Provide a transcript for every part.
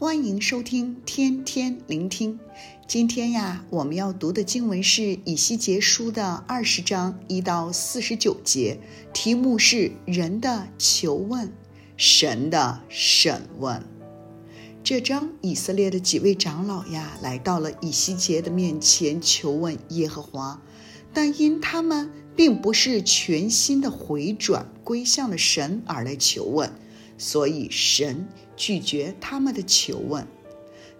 欢迎收听天天聆听。今天呀，我们要读的经文是《以西结书》的二十章一到四十九节，题目是“人的求问，神的审问”。这章以色列的几位长老呀，来到了以西结的面前求问耶和华，但因他们并不是全心的回转归向了神而来求问。所以神拒绝他们的求问，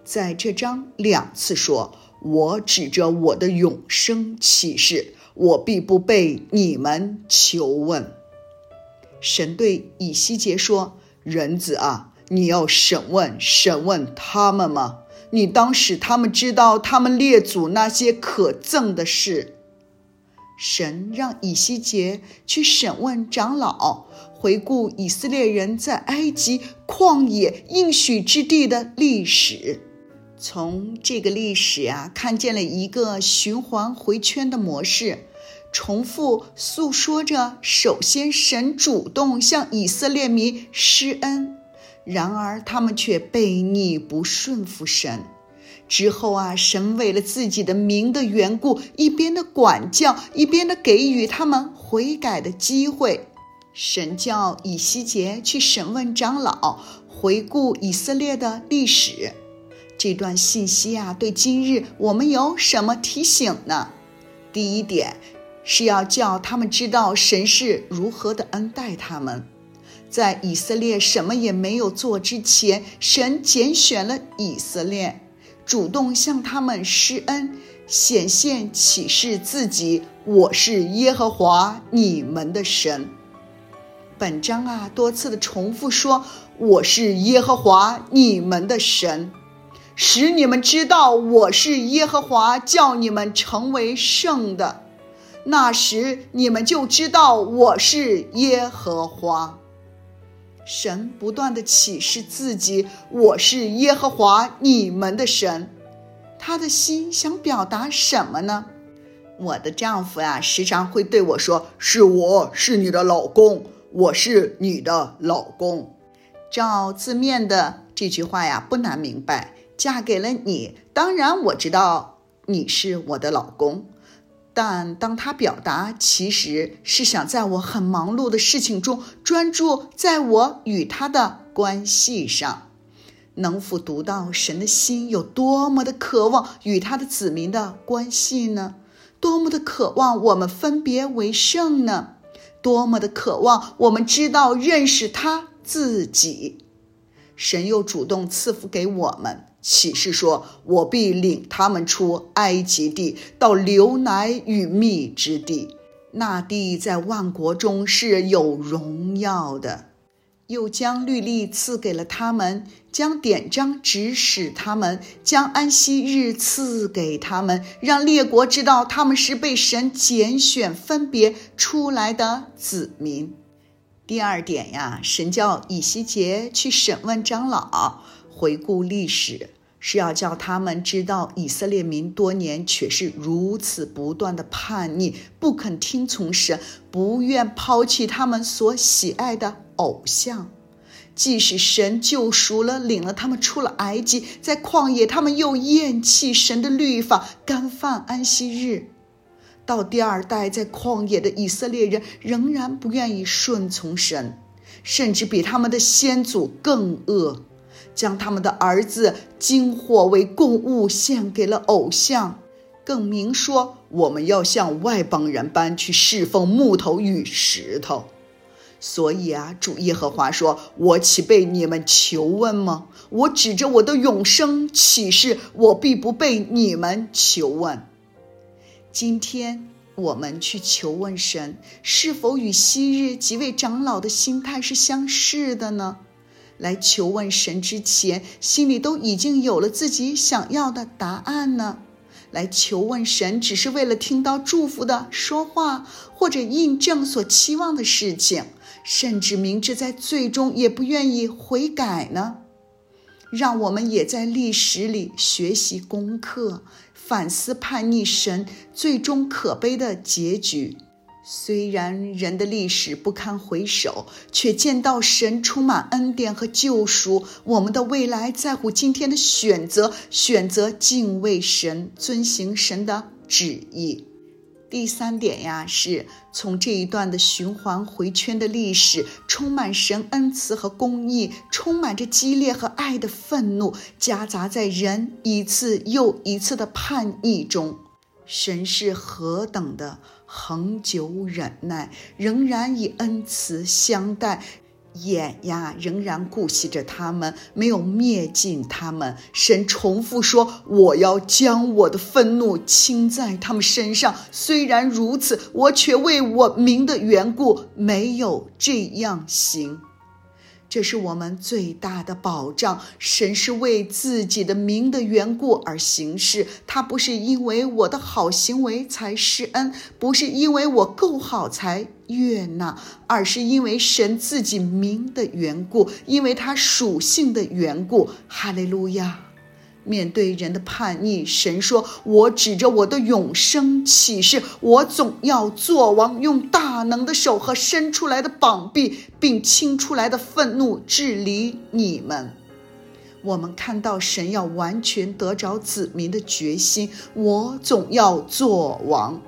在这章两次说：“我指着我的永生起誓，我必不被你们求问。”神对以西结说：“人子啊，你要审问审问他们吗？你当使他们知道他们列祖那些可憎的事。”神让以西结去审问长老，回顾以色列人在埃及旷野应许之地的历史。从这个历史啊，看见了一个循环回圈的模式，重复诉说着：首先，神主动向以色列民施恩，然而他们却悖逆不顺服神。之后啊，神为了自己的名的缘故，一边的管教，一边的给予他们悔改的机会。神叫以西结去审问长老，回顾以色列的历史。这段信息啊，对今日我们有什么提醒呢？第一点是要叫他们知道神是如何的恩待他们。在以色列什么也没有做之前，神拣选了以色列。主动向他们施恩，显现启示自己，我是耶和华你们的神。本章啊，多次的重复说，我是耶和华你们的神，使你们知道我是耶和华，叫你们成为圣的。那时你们就知道我是耶和华。神不断的启示自己，我是耶和华你们的神。他的心想表达什么呢？我的丈夫呀，时常会对我说：“是我是你的老公，我是你的老公。”照字面的这句话呀，不难明白。嫁给了你，当然我知道你是我的老公。但当他表达其实是想在我很忙碌的事情中专注在我与他的关系上，能否读到神的心有多么的渴望与他的子民的关系呢？多么的渴望我们分别为圣呢？多么的渴望我们知道认识他自己？神又主动赐福给我们。启示说：“我必领他们出埃及地，到流奶与蜜之地。那地在万国中是有荣耀的。又将律例赐给了他们，将典章指使他们，将安息日赐给他们，让列国知道他们是被神拣选分别出来的子民。”第二点呀，神叫以西结去审问长老。回顾历史，是要叫他们知道以色列民多年却是如此不断的叛逆，不肯听从神，不愿抛弃他们所喜爱的偶像。即使神救赎了，领了他们出了埃及，在旷野，他们又厌弃神的律法，干犯安息日。到第二代，在旷野的以色列人仍然不愿意顺从神，甚至比他们的先祖更恶。将他们的儿子经火为供物献给了偶像，更明说我们要像外邦人般去侍奉木头与石头。所以啊，主耶和华说：“我岂被你们求问吗？我指着我的永生启示，我必不被你们求问。”今天我们去求问神，是否与昔日几位长老的心态是相似的呢？来求问神之前，心里都已经有了自己想要的答案呢？来求问神，只是为了听到祝福的说话，或者印证所期望的事情，甚至明知在最终也不愿意悔改呢？让我们也在历史里学习功课，反思叛逆神最终可悲的结局。虽然人的历史不堪回首，却见到神充满恩典和救赎。我们的未来在乎今天的选择，选择敬畏神，遵行神的旨意。第三点呀，是从这一段的循环回圈的历史，充满神恩慈和公义，充满着激烈和爱的愤怒，夹杂在人一次又一次的叛逆中。神是何等的恒久忍耐，仍然以恩慈相待，眼呀仍然顾惜着他们，没有灭尽他们。神重复说：“我要将我的愤怒倾在他们身上。”虽然如此，我却为我名的缘故没有这样行。这是我们最大的保障。神是为自己的名的缘故而行事，他不是因为我的好行为才施恩，不是因为我够好才悦纳，而是因为神自己名的缘故，因为他属性的缘故。哈利路亚。面对人的叛逆，神说：“我指着我的永生起誓，我总要做王，用大能的手和伸出来的膀臂，并倾出来的愤怒治理你们。”我们看到神要完全得着子民的决心，我总要做王。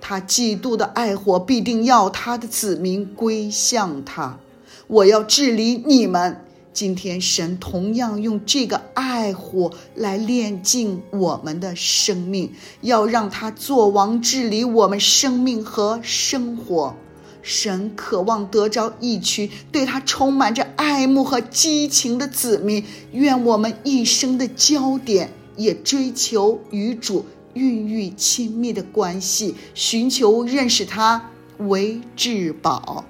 他嫉妒的爱火必定要他的子民归向他。我要治理你们。今天，神同样用这个爱火来炼尽我们的生命，要让他作王治理我们生命和生活。神渴望得着一群对他充满着爱慕和激情的子民。愿我们一生的焦点也追求与主孕育亲密的关系，寻求认识他为至宝。